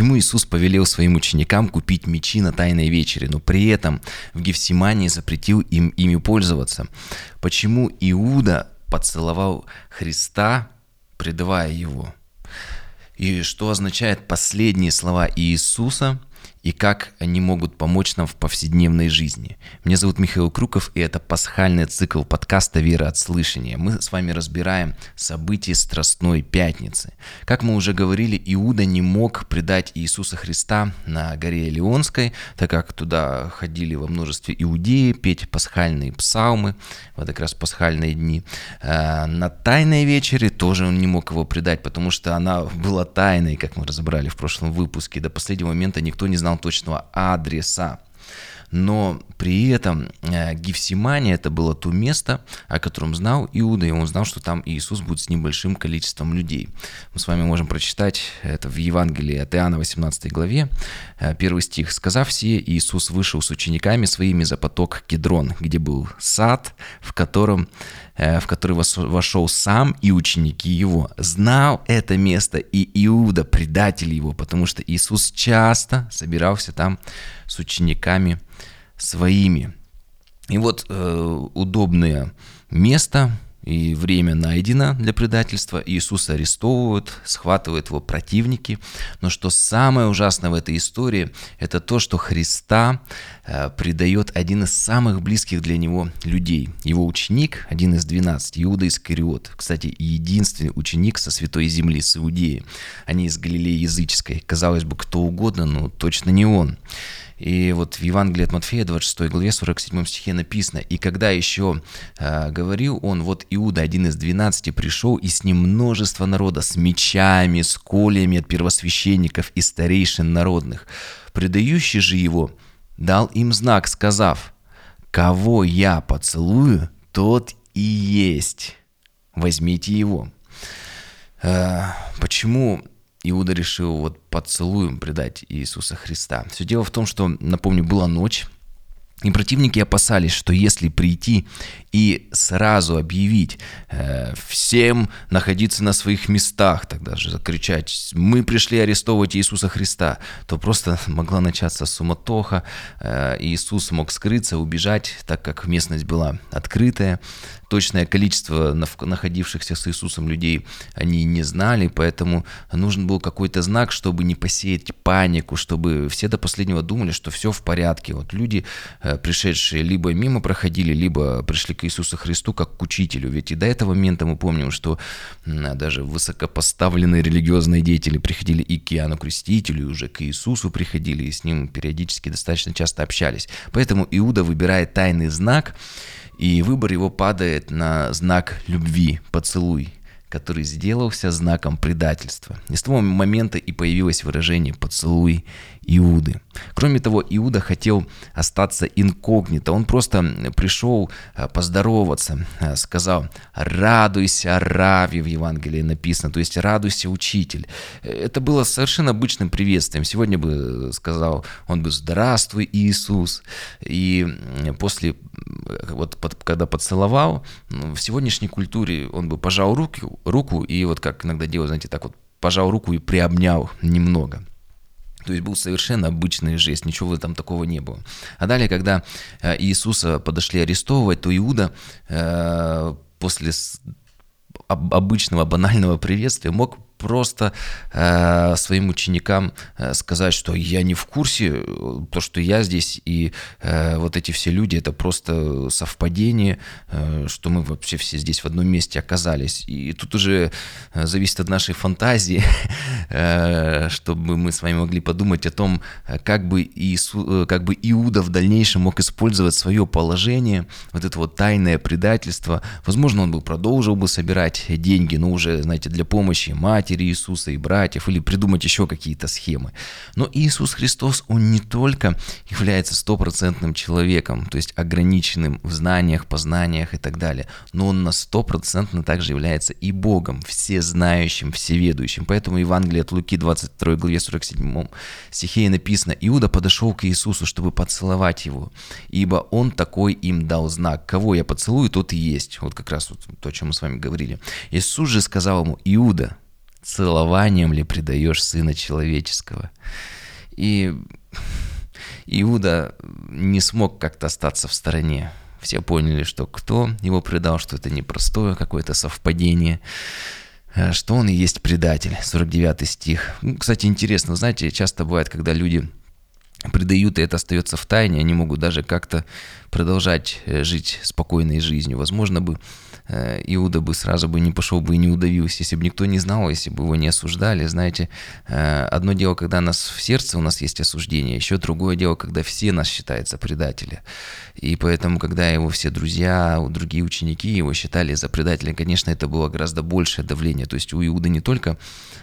Почему Иисус повелел своим ученикам купить мечи на Тайной вечере, но при этом в Гефсимании запретил им ими пользоваться? Почему Иуда поцеловал Христа, предавая его? И что означает последние слова Иисуса – и как они могут помочь нам в повседневной жизни. Меня зовут Михаил Круков, и это пасхальный цикл подкаста «Вера от слышания». Мы с вами разбираем события Страстной Пятницы. Как мы уже говорили, Иуда не мог предать Иисуса Христа на горе Илионской, так как туда ходили во множестве иудеи петь пасхальные псалмы, вот как раз пасхальные дни. А, на Тайной вечере тоже он не мог его предать, потому что она была тайной, как мы разобрали в прошлом выпуске. До последнего момента никто не знал точного адреса. Но при этом э, Гефсимания это было то место, о котором знал Иуда, и он знал, что там Иисус будет с небольшим количеством людей. Мы с вами можем прочитать это в Евангелии от Иоанна 18 главе, э, первый стих. «Сказав сие, Иисус вышел с учениками своими за поток Кедрон, где был сад, в котором Э, в который вошел сам и ученики его. Знал это место и Иуда, предатель его, потому что Иисус часто собирался там с учениками своими. И вот э, удобное место, и время найдено для предательства. Иисуса арестовывают, схватывают его противники. Но что самое ужасное в этой истории, это то, что Христа э, предает один из самых близких для него людей. Его ученик, один из двенадцати, Иуда Искариот. Кстати, единственный ученик со святой земли, с Иудеи. Они из Галилеи языческой. Казалось бы, кто угодно, но точно не он. И вот в Евангелии от Матфея, 26 главе, 47 стихе написано, «И когда еще э, говорил он, вот Иуда, один из двенадцати, пришел, и с ним множество народа, с мечами, с колями от первосвященников и старейшин народных. Предающий же его дал им знак, сказав, «Кого я поцелую, тот и есть. Возьмите его». Э, почему Иуда решил вот поцелуем предать Иисуса Христа. Все дело в том, что, напомню, была ночь, и противники опасались, что если прийти и сразу объявить э, всем находиться на своих местах, тогда же закричать «Мы пришли арестовывать Иисуса Христа», то просто могла начаться суматоха, э, Иисус мог скрыться, убежать, так как местность была открытая, точное количество находившихся с Иисусом людей они не знали, поэтому нужен был какой-то знак, чтобы не посеять панику, чтобы все до последнего думали, что все в порядке. Вот люди, э, пришедшие либо мимо проходили, либо пришли к Иисусу Христу как к учителю. Ведь и до этого момента мы помним, что даже высокопоставленные религиозные деятели приходили и к Иоанну Крестителю, и уже к Иисусу приходили, и с ним периодически достаточно часто общались. Поэтому Иуда выбирает тайный знак, и выбор его падает на знак любви, поцелуй, который сделался знаком предательства. И с того момента и появилось выражение «поцелуй Иуды». Кроме того, Иуда хотел остаться инкогнито. Он просто пришел э, поздороваться, э, сказал «радуйся, Рави» в Евангелии написано, то есть «радуйся, учитель». Это было совершенно обычным приветствием. Сегодня бы сказал он бы «здравствуй, Иисус». И после, вот когда поцеловал, ну, в сегодняшней культуре он бы пожал руку, руку и вот как иногда делают, знаете, так вот пожал руку и приобнял немного. То есть был совершенно обычный жест, ничего там такого не было. А далее, когда э, Иисуса подошли арестовывать, то Иуда э, после обычного банального приветствия мог просто э, своим ученикам э, сказать, что я не в курсе, э, то, что я здесь и э, вот эти все люди, это просто совпадение, э, что мы вообще все здесь в одном месте оказались. И тут уже э, зависит от нашей фантазии, э, чтобы мы с вами могли подумать о том, как бы, Иису, как бы Иуда в дальнейшем мог использовать свое положение, вот это вот тайное предательство. Возможно, он бы продолжил бы собирать деньги, но уже, знаете, для помощи матери, матери Иисуса и братьев, или придумать еще какие-то схемы. Но Иисус Христос, Он не только является стопроцентным человеком, то есть ограниченным в знаниях, познаниях и так далее, но Он на стопроцентно также является и Богом, всезнающим, всеведущим. Поэтому Евангелие от Луки 22 главе 47 стихе написано, Иуда подошел к Иисусу, чтобы поцеловать Его, ибо Он такой им дал знак, кого я поцелую, тот и есть. Вот как раз вот то, о чем мы с вами говорили. Иисус же сказал ему, Иуда, целованием ли предаешь Сына Человеческого? И Иуда не смог как-то остаться в стороне. Все поняли, что кто его предал, что это непростое какое-то совпадение, э, что он и есть предатель. 49 стих. Ну, кстати, интересно, знаете, часто бывает, когда люди предают, и это остается в тайне, они могут даже как-то продолжать э, жить спокойной жизнью. Возможно бы Иуда бы сразу бы не пошел бы и не удавился, если бы никто не знал, если бы его не осуждали. Знаете, э, одно дело, когда нас в сердце у нас есть осуждение, еще другое дело, когда все нас считают за предателя. И поэтому, когда его все друзья, другие ученики его считали за предателя, конечно, это было гораздо большее давление. То есть у Иуда не только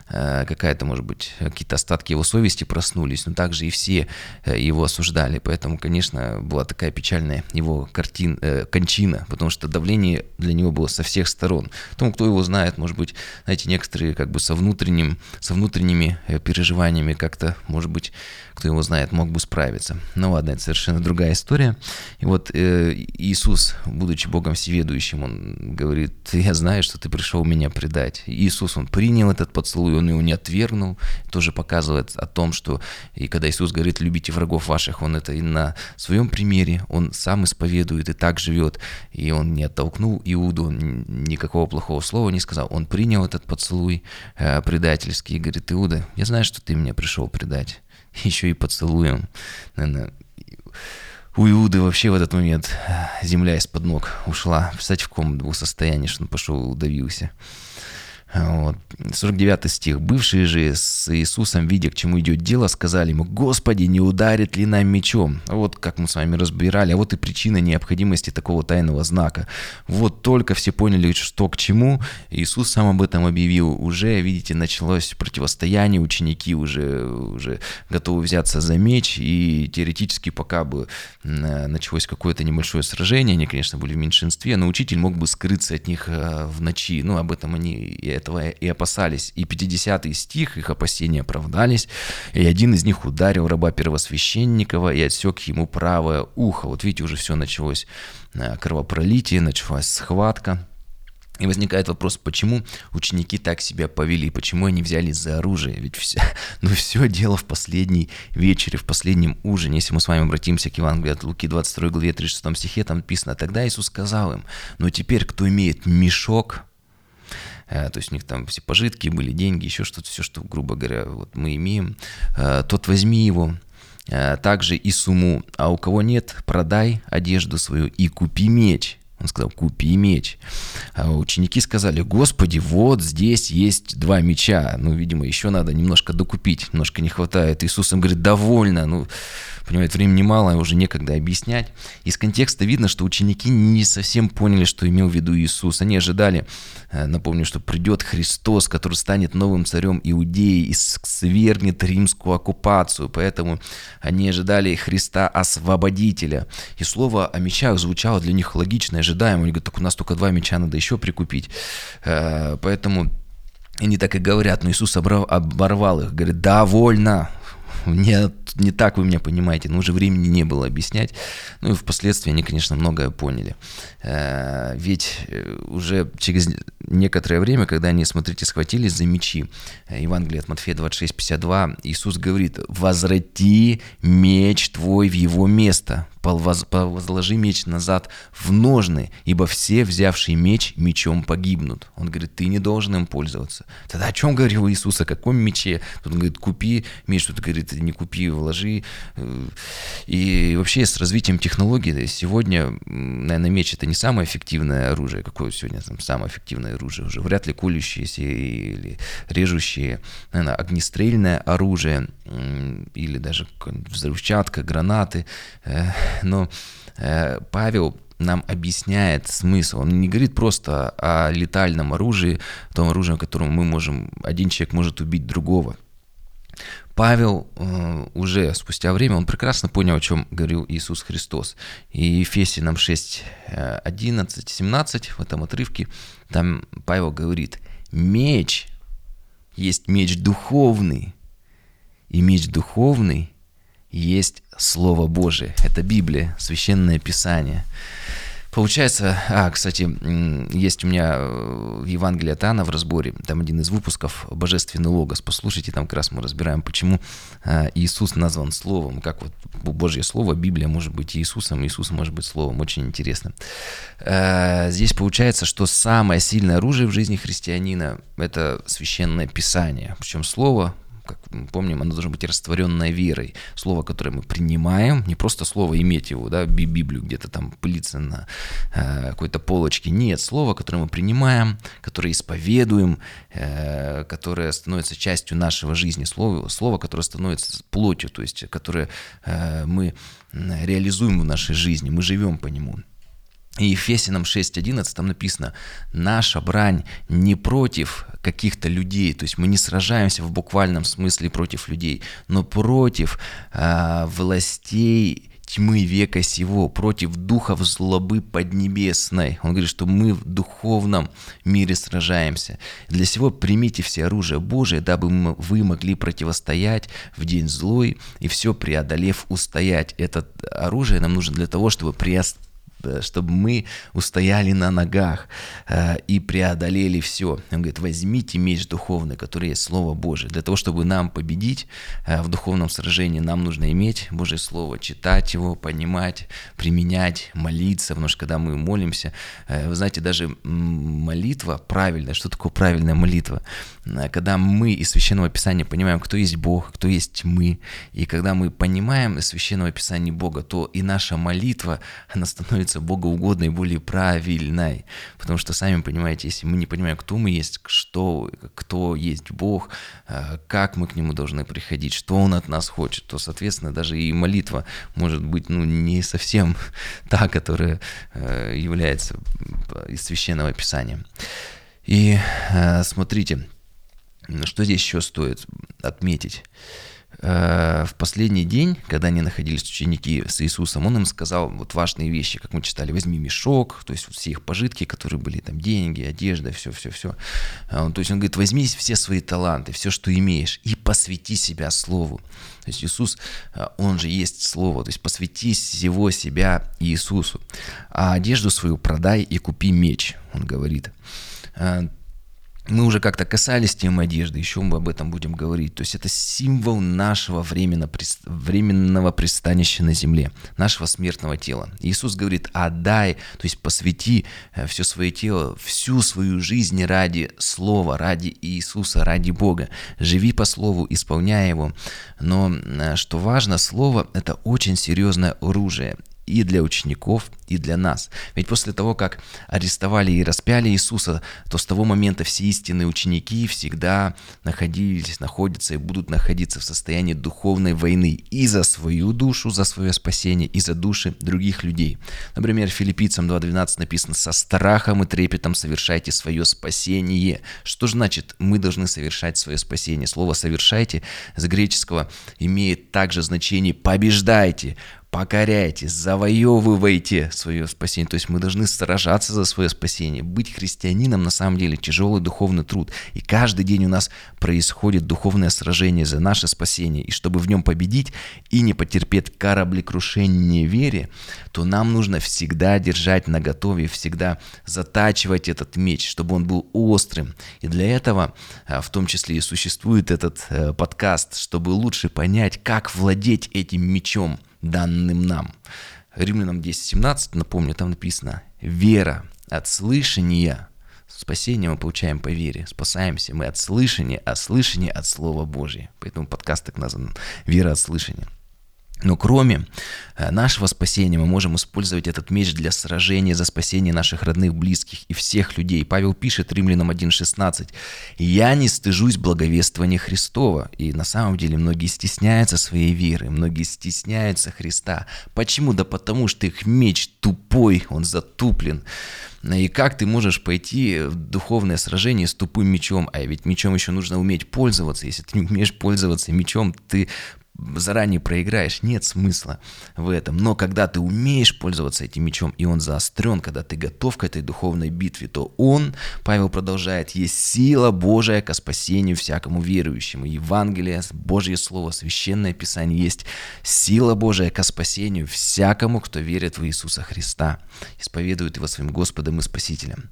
э, какая-то, может быть, какие-то остатки его совести проснулись, но также и все его осуждали. Поэтому, конечно, была такая печальная его картин, кончина, потому что давление для него было со всех сторон. Тому, кто его знает, может быть, знаете, некоторые как бы со, внутренним, со внутренними э, переживаниями как-то, может быть, кто его знает, мог бы справиться. Ну ладно, это совершенно другая история. И вот э, Иисус, будучи Богом всеведущим, он говорит, я знаю, что ты пришел меня предать. Иисус, он принял этот поцелуй, он его не отвергнул, тоже показывает о том, что и когда Иисус говорит, любите врагов ваших, он это и на своем примере, он сам исповедует и так живет, и он не оттолкнул Иуду, никакого плохого слова не сказал, он принял этот поцелуй э, предательский и говорит, Иуда, я знаю, что ты меня пришел предать еще и поцелуем. Наверное, у Иуды вообще в этот момент земля из-под ног ушла. Представьте, в каком был состоянии, что он пошел и удавился. Вот. 49 стих. «Бывшие же с Иисусом, видя, к чему идет дело, сказали ему, «Господи, не ударит ли нам мечом?» Вот как мы с вами разбирали, а вот и причина необходимости такого тайного знака. Вот только все поняли, что к чему, Иисус сам об этом объявил. Уже, видите, началось противостояние, ученики уже, уже готовы взяться за меч, и теоретически пока бы началось какое-то небольшое сражение, они, конечно, были в меньшинстве, но учитель мог бы скрыться от них э, в ночи. Ну, об этом они и этого и опасались. И 50 стих, их опасения оправдались, и один из них ударил раба первосвященникова и отсек ему правое ухо. Вот видите, уже все началось э, кровопролитие, началась схватка. И возникает вопрос, почему ученики так себя повели, почему они взялись за оружие? Ведь все, ну все дело в последней вечере, в последнем ужине. Если мы с вами обратимся к Евангелию от Луки 22 главе 36 стихе, там написано, тогда Иисус сказал им, но теперь, кто имеет мешок то есть у них там все пожитки были, деньги, еще что-то, все, что, грубо говоря, вот мы имеем, э, тот возьми его, э, также и сумму, а у кого нет, продай одежду свою и купи меч. Он сказал, купи меч. А ученики сказали, Господи, вот здесь есть два меча. Ну, видимо, еще надо немножко докупить, немножко не хватает. Иисус им говорит, довольно. Ну, понимаете, времени мало, уже некогда объяснять. Из контекста видно, что ученики не совсем поняли, что имел в виду Иисус. Они ожидали, э, напомню, что придет Христос, который станет новым царем Иудеи и свергнет римскую оккупацию. Поэтому они ожидали Христа освободителя. И слово о мечах звучало для них логично и ожидаемо. Они говорят, так у нас только два меча надо еще прикупить. Э, поэтому они так и говорят, но Иисус оборвал их, говорит, довольно, не, не так вы меня понимаете, но уже времени не было объяснять. Ну и впоследствии они, конечно, многое поняли. Э, ведь э, уже через некоторое время, когда они, смотрите, схватились за мечи, Евангелие от Матфея 26, 52, Иисус говорит, «Возврати меч твой в его место, возложи меч назад в ножны, ибо все, взявшие меч, мечом погибнут». Он говорит, ты не должен им пользоваться. Тогда о чем говорил Иисус, о каком мече? Тут он говорит, купи меч, тут говорит, не купи, вложи. И вообще с развитием технологий сегодня, наверное, меч это не самое эффективное оружие. Какое сегодня там самое эффективное оружие? Уже вряд ли колющиеся или режущие. Наверное, огнестрельное оружие или даже взрывчатка, гранаты. Но э, Павел нам объясняет смысл. Он не говорит просто о летальном оружии, том оружии, которым мы можем, один человек может убить другого. Павел э, уже спустя время, он прекрасно понял, о чем говорил Иисус Христос. И Ефесянам 6, 11, 17 в этом отрывке, там Павел говорит, меч есть меч духовный, и меч духовный есть Слово Божие. Это Библия, Священное Писание. Получается, а, кстати, есть у меня э, Евангелии от Иоанна в разборе, там один из выпусков «Божественный логос». Послушайте, там как раз мы разбираем, почему э, Иисус назван Словом, как вот Божье Слово, Библия может быть Иисусом, Иисус может быть Словом. Очень интересно. Э, здесь получается, что самое сильное оружие в жизни христианина – это Священное Писание. Причем Слово как мы помним, оно должно быть растворенное верой. Слово, которое мы принимаем, не просто слово иметь его, да, Библию где-то там пылиться на э, какой-то полочке. Нет, слово, которое мы принимаем, которое исповедуем, э, которое становится частью нашего жизни. Слово, слово, которое становится плотью, то есть которое э, мы реализуем в нашей жизни, мы живем по нему. И Ефесиным 6.11 там написано, наша брань не против каких-то людей, то есть мы не сражаемся в буквальном смысле против людей, но против э, властей тьмы века сего, против духов злобы поднебесной. Он говорит, что мы в духовном мире сражаемся. Для сего примите все оружие Божие, дабы вы могли противостоять в день злой и все преодолев устоять. Это оружие нам нужно для того, чтобы чтобы мы устояли на ногах э, и преодолели все. Он говорит, возьмите меч духовный, который есть Слово Божие. Для того, чтобы нам победить э, в духовном сражении, нам нужно иметь Божье Слово, читать его, понимать, применять, молиться, потому что когда мы молимся, э, вы знаете, даже молитва правильная, что такое правильная молитва? Когда мы из Священного Писания понимаем, кто есть Бог, кто есть мы, и когда мы понимаем из Священного Писания Бога, то и наша молитва, она становится становится богоугодной, более правильной. Потому что, сами понимаете, если мы не понимаем, кто мы есть, что, кто есть Бог, э, как мы к Нему должны приходить, что Он от нас хочет, то, соответственно, даже и молитва может быть ну, не совсем та, которая э, является из Священного Писания. И э, смотрите, что здесь еще стоит отметить. Э, в последний день, когда они находились ученики с Иисусом, он им сказал вот важные вещи, как мы читали, возьми мешок, то есть все их пожитки, которые были там деньги, одежда, все-все-все. Э, то есть он говорит, возьми все свои таланты, все, что имеешь, и посвяти себя Слову. То есть Иисус, э, Он же есть Слово, то есть посвяти всего себя Иисусу. А одежду свою продай и купи меч, он говорит мы уже как-то касались темы одежды, еще мы об этом будем говорить. То есть это символ нашего временно, временного пристанища на земле, нашего смертного тела. Иисус говорит, отдай, то есть посвяти э, все свое тело, всю свою жизнь ради Слова, ради Иисуса, ради Бога. Живи по Слову, исполняй его. Но э, что важно, Слово – это очень серьезное оружие и для учеников, и для нас. Ведь после того, как арестовали и распяли Иисуса, то с того момента все истинные ученики всегда находились, находятся и будут находиться в состоянии духовной войны и за свою душу, за свое спасение, и за души других людей. Например, филиппийцам 2.12 написано «Со страхом и трепетом совершайте свое спасение». Что значит мы должны совершать свое спасение? Слово «совершайте» с греческого имеет также значение «побеждайте», покоряйте, завоевывайте свое спасение. То есть мы должны сражаться за свое спасение. Быть христианином на самом деле тяжелый духовный труд. И каждый день у нас происходит духовное сражение за наше спасение. И чтобы в нем победить и не потерпеть кораблекрушение вере, то нам нужно всегда держать на готове, всегда затачивать этот меч, чтобы он был острым. И для этого а, в том числе и существует этот э, подкаст, чтобы лучше понять, как владеть этим мечом данным нам. Римлянам 10.17, напомню, там написано «Вера от слышания». Спасение мы получаем по вере. Спасаемся мы от слышания, а слышание от Слова Божия. Поэтому подкаст так назван «Вера от слышания». Но кроме э, нашего спасения мы можем использовать этот меч для сражения за спасение наших родных, близких и всех людей. Павел пишет Римлянам 1.16 «Я не стыжусь благовествования Христова». И на самом деле многие стесняются своей веры, многие стесняются Христа. Почему? Да потому что их меч тупой, он затуплен. И как ты можешь пойти в духовное сражение с тупым мечом? А ведь мечом еще нужно уметь пользоваться. Если ты не умеешь пользоваться мечом, ты заранее проиграешь, нет смысла в этом. Но когда ты умеешь пользоваться этим мечом, и он заострен, когда ты готов к этой духовной битве, то он, Павел продолжает, есть сила Божия ко спасению всякому верующему. Евангелие, Божье Слово, Священное Писание есть сила Божия ко спасению всякому, кто верит в Иисуса Христа, исповедует Его своим Господом и Спасителем.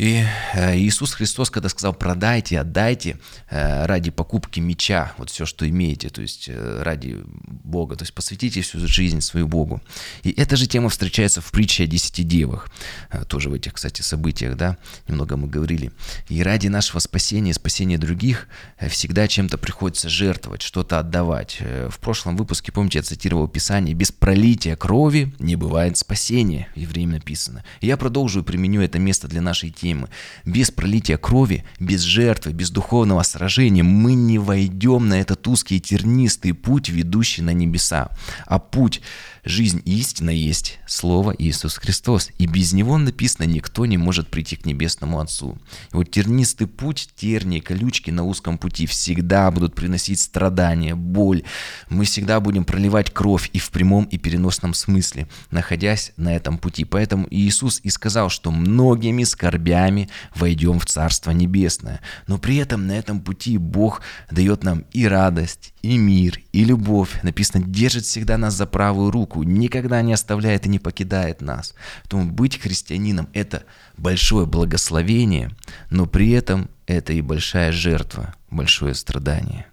И э, Иисус Христос, когда сказал «продайте, отдайте э, ради покупки меча, вот все, что имеете, то есть э, ради Бога, то есть посвятите всю жизнь свою Богу». И эта же тема встречается в притче о десяти девах, тоже в этих, кстати, событиях, да, немного мы говорили. И ради нашего спасения, спасения других, всегда чем-то приходится жертвовать, что-то отдавать. В прошлом выпуске, помните, я цитировал Писание, «Без пролития крови не бывает спасения», евреям написано. И я продолжу и применю это место для нашей темы темы. Без пролития крови, без жертвы, без духовного сражения мы не войдем на этот узкий и тернистый путь, ведущий на небеса. А путь Жизнь истина есть Слово Иисус Христос, и без Него написано, никто не может прийти к Небесному Отцу. И вот тернистый путь, тернии, колючки на узком пути всегда будут приносить страдания, боль. Мы всегда будем проливать кровь и в прямом, и переносном смысле, находясь на этом пути. Поэтому Иисус и сказал, что многими скорбями войдем в Царство Небесное. Но при этом на этом пути Бог дает нам и радость, и мир, и любовь. Написано, держит всегда нас за правую руку, никогда не оставляет и не покидает нас. Поэтому быть христианином – это большое благословение, но при этом это и большая жертва, большое страдание.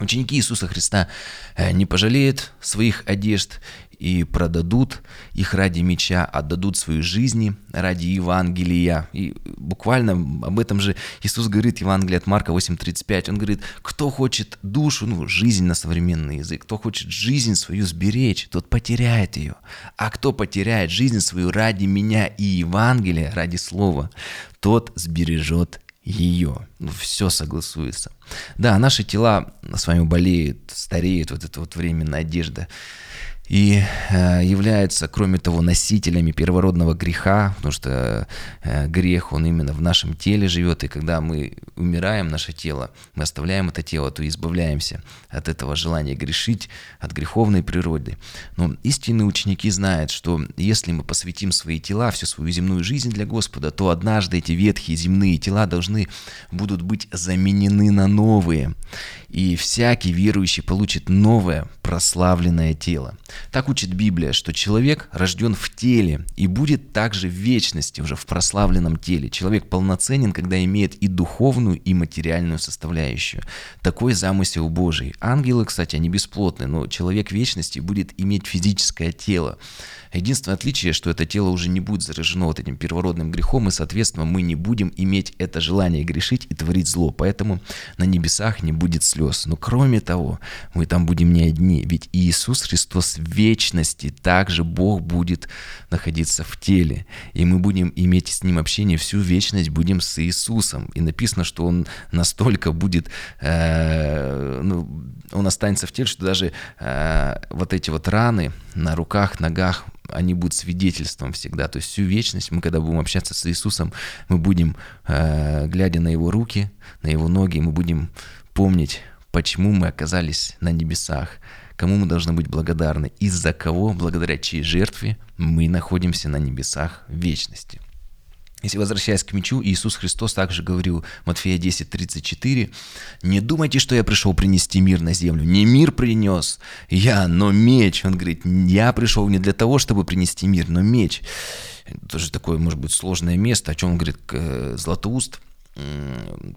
Ученики Иисуса Христа э, не пожалеют своих одежд и продадут их ради меча, отдадут свои жизни ради Евангелия. И буквально об этом же Иисус говорит, Евангелие от Марка 8.35, он говорит, кто хочет душу, ну, жизнь на современный язык, кто хочет жизнь свою сберечь, тот потеряет ее. А кто потеряет жизнь свою ради меня и Евангелия, ради Слова, тот сбережет ее. Ну, все согласуется. Да, наши тела с вами болеют, стареют, вот эта вот временная одежда и э, является, кроме того, носителями первородного греха, потому что э, грех, он именно в нашем теле живет, и когда мы умираем, наше тело, мы оставляем это тело, то избавляемся от этого желания грешить, от греховной природы. Но истинные ученики знают, что если мы посвятим свои тела, всю свою земную жизнь для Господа, то однажды эти ветхие земные тела должны будут быть заменены на новые, и всякий верующий получит новое прославленное тело. Так учит Библия, что человек рожден в теле и будет также в вечности, уже в прославленном теле. Человек полноценен, когда имеет и духовную, и материальную составляющую. Такой замысел Божий. Ангелы, кстати, они бесплотны, но человек вечности будет иметь физическое тело. Единственное отличие, что это тело уже не будет заражено вот этим первородным грехом, и, соответственно, мы не будем иметь это желание грешить и творить зло. Поэтому на небесах не будет слез. Но кроме того, мы там будем не одни, ведь Иисус Христос вечности также Бог будет находиться в теле. И мы будем иметь с Ним общение всю вечность, будем с Иисусом. И написано, что Он настолько будет, э, ну, Он останется в теле, что даже э, вот эти вот раны на руках, ногах, они будут свидетельством всегда. То есть всю вечность мы, когда будем общаться с Иисусом, мы будем, э, глядя на Его руки, на Его ноги, мы будем помнить, почему мы оказались на небесах, кому мы должны быть благодарны, из-за кого, благодаря чьей жертве мы находимся на небесах вечности. Если возвращаясь к мечу, Иисус Христос также говорил, Матфея 10, 34, «Не думайте, что я пришел принести мир на землю. Не мир принес я, но меч». Он говорит, «Я пришел не для того, чтобы принести мир, но меч». Тоже такое, может быть, сложное место, о чем он говорит Златоуст –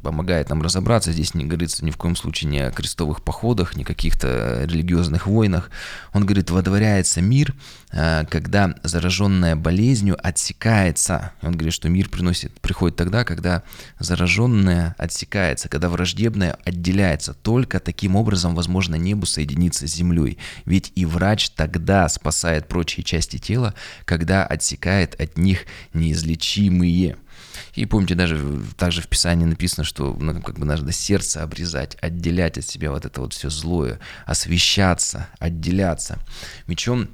помогает нам разобраться. Здесь не говорится ни в коем случае ни о крестовых походах, ни каких-то религиозных войнах. Он говорит, водворяется мир, э, когда зараженная болезнью отсекается. Он говорит, что мир приносит, приходит тогда, когда зараженная отсекается, когда враждебная отделяется. Только таким образом возможно небу соединиться с землей. Ведь и врач тогда спасает прочие части тела, когда отсекает от них неизлечимые. И помните, даже также в Писании написано, что ну, как бы надо сердце обрезать, отделять от себя вот это вот все злое, освещаться, отделяться. Мечом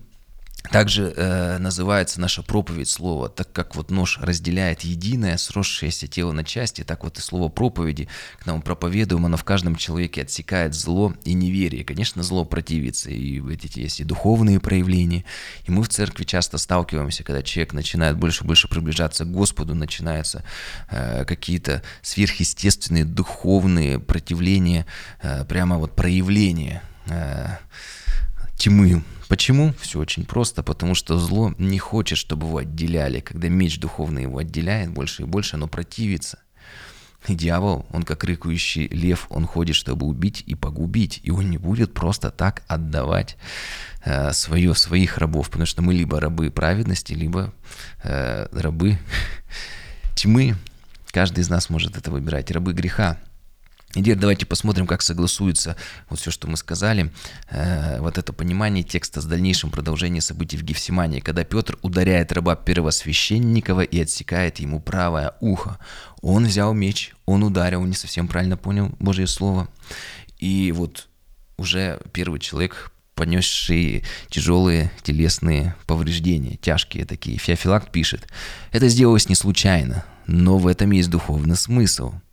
также э, называется наша проповедь слова, так как вот нож разделяет единое, сросшееся тело на части, так вот и слово проповеди к нам проповедуем, оно в каждом человеке отсекает зло и неверие. Конечно, зло противится, и эти есть и духовные проявления. И мы в церкви часто сталкиваемся, когда человек начинает больше и больше приближаться к Господу, начинаются э, какие-то сверхъестественные духовные противления, э, прямо вот проявления э, тьмы. Почему? Все очень просто, потому что зло не хочет, чтобы его отделяли. Когда меч духовный его отделяет больше и больше, оно противится. И дьявол, он как рыкающий лев, он ходит, чтобы убить и погубить. И он не будет просто так отдавать э, свое, своих рабов, потому что мы либо рабы праведности, либо э, рабы тьмы. Каждый из нас может это выбирать. Рабы греха. Теперь давайте посмотрим, как согласуется вот все, что мы сказали, э, вот это понимание текста с дальнейшим продолжением событий в Гефсимании, когда Петр ударяет раба первосвященникова и отсекает ему правое ухо. Он взял меч, он ударил, не совсем правильно понял Божье Слово. И вот уже первый человек, понесший тяжелые телесные повреждения, тяжкие такие. Феофилакт пишет, это сделалось не случайно, но в этом есть духовный смысл –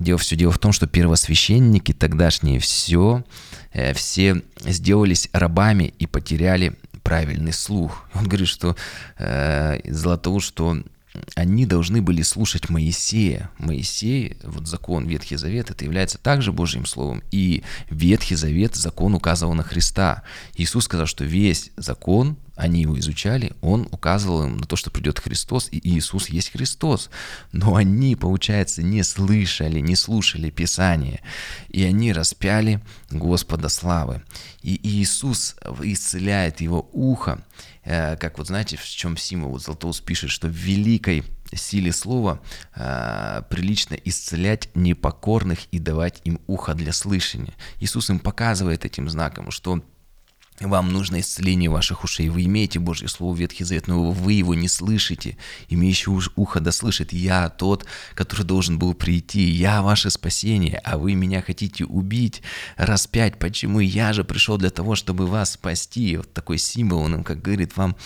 дело все дело в том, что первосвященники тогдашние все, э, все сделались рабами и потеряли правильный слух. Он говорит, что э, того, что они должны были слушать Моисея. Моисей, вот закон Ветхий Завет, это является также Божьим Словом. И Ветхий Завет, закон указывал на Христа. Иисус сказал, что весь закон, они его изучали, он указывал им на то, что придет Христос, и Иисус есть Христос. Но они, получается, не слышали, не слушали Писание, и они распяли Господа славы. И Иисус исцеляет его ухо, Э, как вот знаете, в чем символ? Вот Златоуст пишет, что в великой силе слова э, прилично исцелять непокорных и давать им ухо для слышания. Иисус им показывает этим знаком, что вам нужно исцеление ваших ушей. Вы имеете Божье Слово Ветхий Завет, но вы его не слышите. Имеющий ухо да слышит. Я тот, который должен был прийти. Я ваше спасение, а вы меня хотите убить, распять. Почему? Я же пришел для того, чтобы вас спасти. Вот такой символ, он как говорит, вам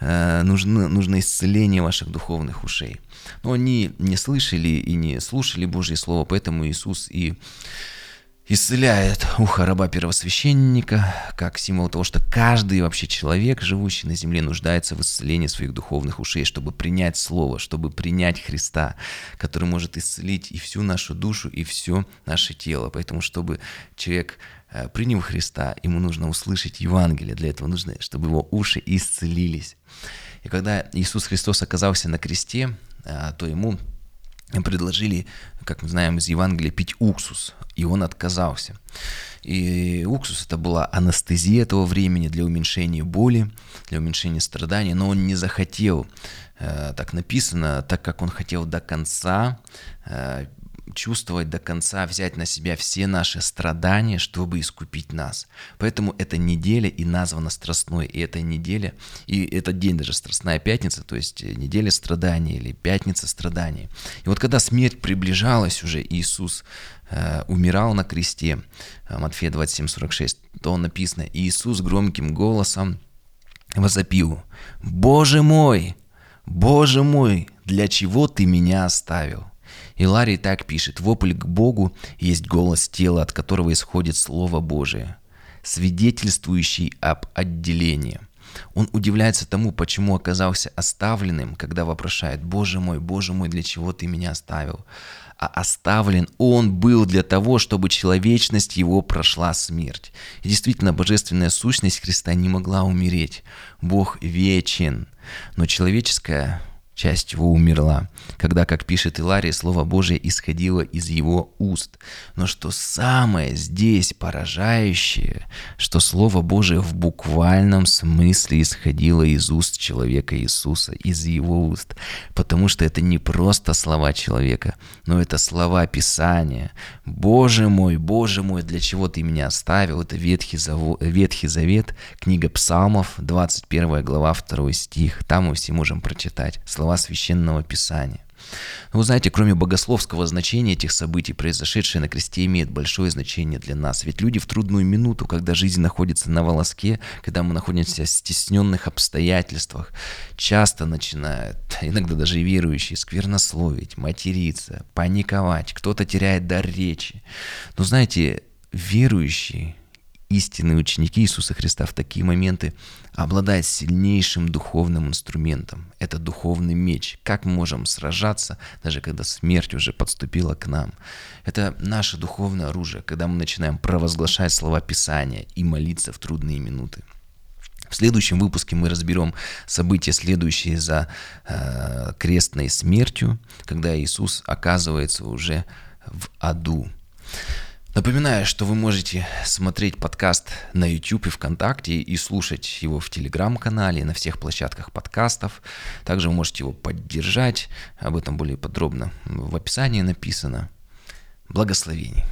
э, нужно, нужно исцеление ваших духовных ушей. Но они не слышали и не слушали Божье Слово, поэтому Иисус и исцеляет ухо раба первосвященника, как символ того, что каждый вообще человек, живущий на земле, нуждается в исцелении своих духовных ушей, чтобы принять Слово, чтобы принять Христа, который может исцелить и всю нашу душу, и все наше тело. Поэтому, чтобы человек э, принял Христа, ему нужно услышать Евангелие. Для этого нужно, чтобы его уши исцелились. И когда Иисус Христос оказался на кресте, э, то ему предложили, как мы знаем из Евангелия, пить уксус, и он отказался. И уксус это была анестезия этого времени для уменьшения боли, для уменьшения страданий, но он не захотел, э, так написано, так как он хотел до конца э, чувствовать до конца, взять на себя все наши страдания, чтобы искупить нас. Поэтому эта неделя и названа Страстной, и эта неделя, и этот день даже Страстная Пятница, то есть неделя страданий или Пятница страданий. И вот когда смерть приближалась уже, Иисус э, умирал на кресте, э, Матфея 27:46, то написано, Иисус громким голосом возопил, «Боже мой, Боже мой, для чего ты меня оставил?» И Ларри так пишет, вопль к Богу есть голос тела, от которого исходит Слово Божие, свидетельствующий об отделении. Он удивляется тому, почему оказался оставленным, когда вопрошает, «Боже мой, Боже мой, для чего ты меня оставил?» А оставлен он был для того, чтобы человечность его прошла смерть. И действительно, божественная сущность Христа не могла умереть. Бог вечен, но человеческая часть его умерла, когда, как пишет Илария, Слово Божие исходило из его уст. Но что самое здесь поражающее, что Слово Божие в буквальном смысле исходило из уст человека Иисуса, из его уст, потому что это не просто слова человека, но это слова Писания. «Боже мой, Боже мой, для чего ты меня оставил?» Это Ветхий, Заво... Ветхий Завет, книга Псалмов, 21 глава, 2 стих. Там мы все можем прочитать слова слова священного писания. Но вы знаете, кроме богословского значения этих событий, произошедшее на кресте имеет большое значение для нас. Ведь люди в трудную минуту, когда жизнь находится на волоске, когда мы находимся в стесненных обстоятельствах, часто начинают, иногда даже верующие, сквернословить, материться, паниковать, кто-то теряет дар речи. Но знаете, верующие истинные ученики Иисуса Христа в такие моменты обладают сильнейшим духовным инструментом. Это духовный меч. Как мы можем сражаться, даже когда смерть уже подступила к нам? Это наше духовное оружие, когда мы начинаем провозглашать слова Писания и молиться в трудные минуты. В следующем выпуске мы разберем события, следующие за э, крестной смертью, когда Иисус оказывается уже в аду. Напоминаю, что вы можете смотреть подкаст на YouTube и ВКонтакте и слушать его в Телеграм-канале, на всех площадках подкастов. Также вы можете его поддержать. Об этом более подробно в описании написано. Благословений.